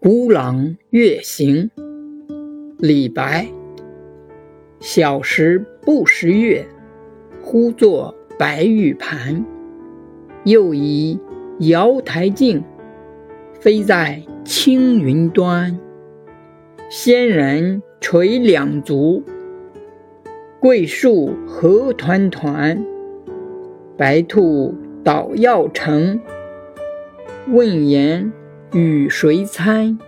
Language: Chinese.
孤狼月行，李白。小时不识月，呼作白玉盘。又疑瑶台镜，飞在青云端。仙人垂两足，桂树何团团。白兔捣药成，问言与谁餐？